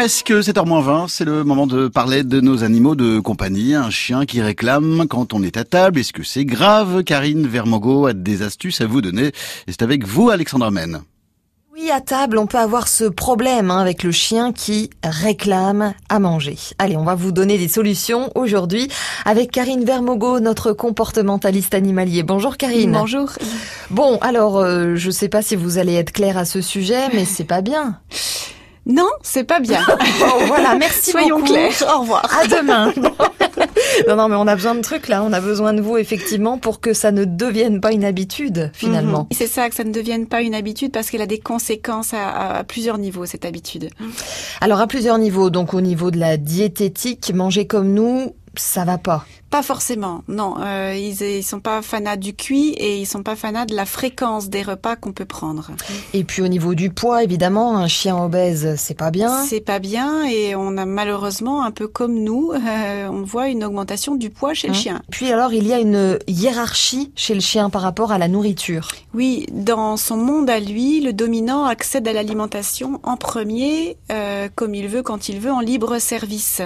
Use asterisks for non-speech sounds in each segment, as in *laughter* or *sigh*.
Presque 7h20, c'est le moment de parler de nos animaux de compagnie. Un chien qui réclame quand on est à table. Est-ce que c'est grave Karine Vermogo? A des astuces à vous donner. Et c'est avec vous, Alexandra Men. Oui, à table, on peut avoir ce problème hein, avec le chien qui réclame à manger. Allez, on va vous donner des solutions aujourd'hui avec Karine Vermogo, notre comportementaliste animalier. Bonjour Karine. Bonjour. Bon, alors, euh, je sais pas si vous allez être claire à ce sujet, mais c'est pas bien. Non, c'est pas bien. *laughs* Bon, voilà, merci *laughs* Soyons beaucoup. clairs. Au revoir. À demain. *laughs* non, non, mais on a besoin de trucs là. On a besoin de vous effectivement pour que ça ne devienne pas une habitude finalement. Mhm. C'est ça, que ça ne devienne pas une habitude parce qu'elle a des conséquences à, à- à plusieurs niveaux, cette habitude. Alors à plusieurs niveaux. Donc au niveau de la diététique, manger comme nous, ça va pas. Pas forcément, non. Euh, ils, ils sont pas fanats du cuit et ils sont pas fanats de la fréquence des repas qu'on peut prendre. Et puis au niveau du poids, évidemment, un chien obèse, c'est pas bien. C'est pas bien et on a malheureusement, un peu comme nous, *laughs* euh, on voit une augmentation du poids chez le Hein. chien. Puis alors, il y a une hiérarchie chez le chien par rapport à la nourriture. Oui, dans son monde à lui, le dominant accède à l'alimentation en premier, euh, comme il veut, quand il veut, en libre service.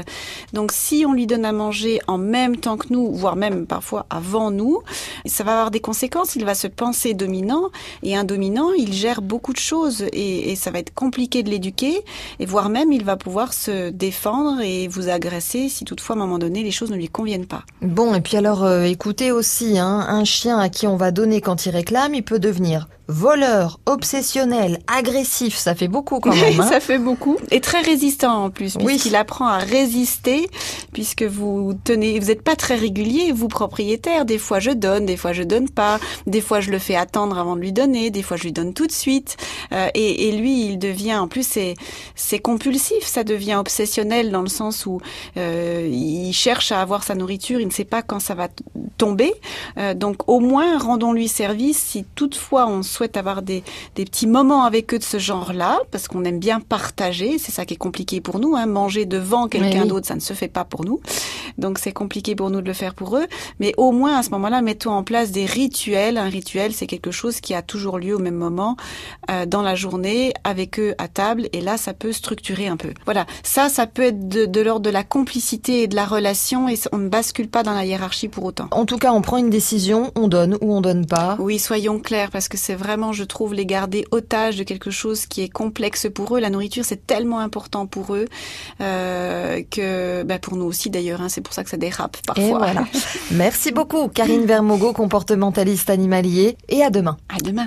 Donc si on lui donne à manger en même temps que nous, voire même parfois avant nous, ça va avoir des conséquences. Il va se penser dominant, et un dominant, il gère beaucoup de choses, et, ça va être compliqué de l'éduquer, et voire même il va pouvoir se défendre et vous agresser si toutefois à un moment donné les choses ne lui conviennent pas. Bon, et puis alors, euh, écoutez aussi, hein, un chien à qui on va donner quand il réclame, il peut devenir voleur, obsessionnel, agressif. Ça fait beaucoup quand même. *laughs* hein. ça fait beaucoup. Et très résistant en plus, Oui. puisqu'il apprend à résister, puisque vous tenez, vous n'êtes pas très régulier, vous propriétaire. Des fois je donne, des fois je donne pas, des fois je le fais attendre avant de lui donner, des fois je lui donne tout de suite. Euh, et, et lui, il devient, en plus, c'est c'est compulsif, ça devient obsessionnel dans le sens où euh, il cherche à avoir sa nourriture, il ne sait pas quand ça va tomber. Euh, donc au moins rendons-lui service si toutefois on souhaite avoir des, des petits moments avec eux de ce genre-là, parce qu'on aime bien partager, c'est ça qui est compliqué pour nous, hein, manger devant quelqu'un oui. d'autre, ça ne se fait pas pour nous, donc c'est compliqué pour nous de le faire pour eux, mais au moins à ce moment-là, mettons en place des rituels, un rituel c'est quelque chose qui a toujours lieu au même moment euh, dans la journée, avec eux à table, et là ça peut structurer un peu. Voilà, ça, ça peut être de, de l'ordre de la complicité et de la relation, et on ne bascule pas dans la hiérarchie pour autant. En tout cas, on prend une décision, on donne ou on donne pas. Oui, soyons clairs, parce que c'est vraiment, je trouve, les garder otages de quelque chose qui est complexe pour eux. La nourriture, c'est tellement important pour eux euh, que, bah, pour nous aussi d'ailleurs, hein, c'est pour ça que ça dérape parfois. Et voilà. *laughs* Merci beaucoup, Karine Vermogo, comportementaliste animalier. Et à demain. À demain.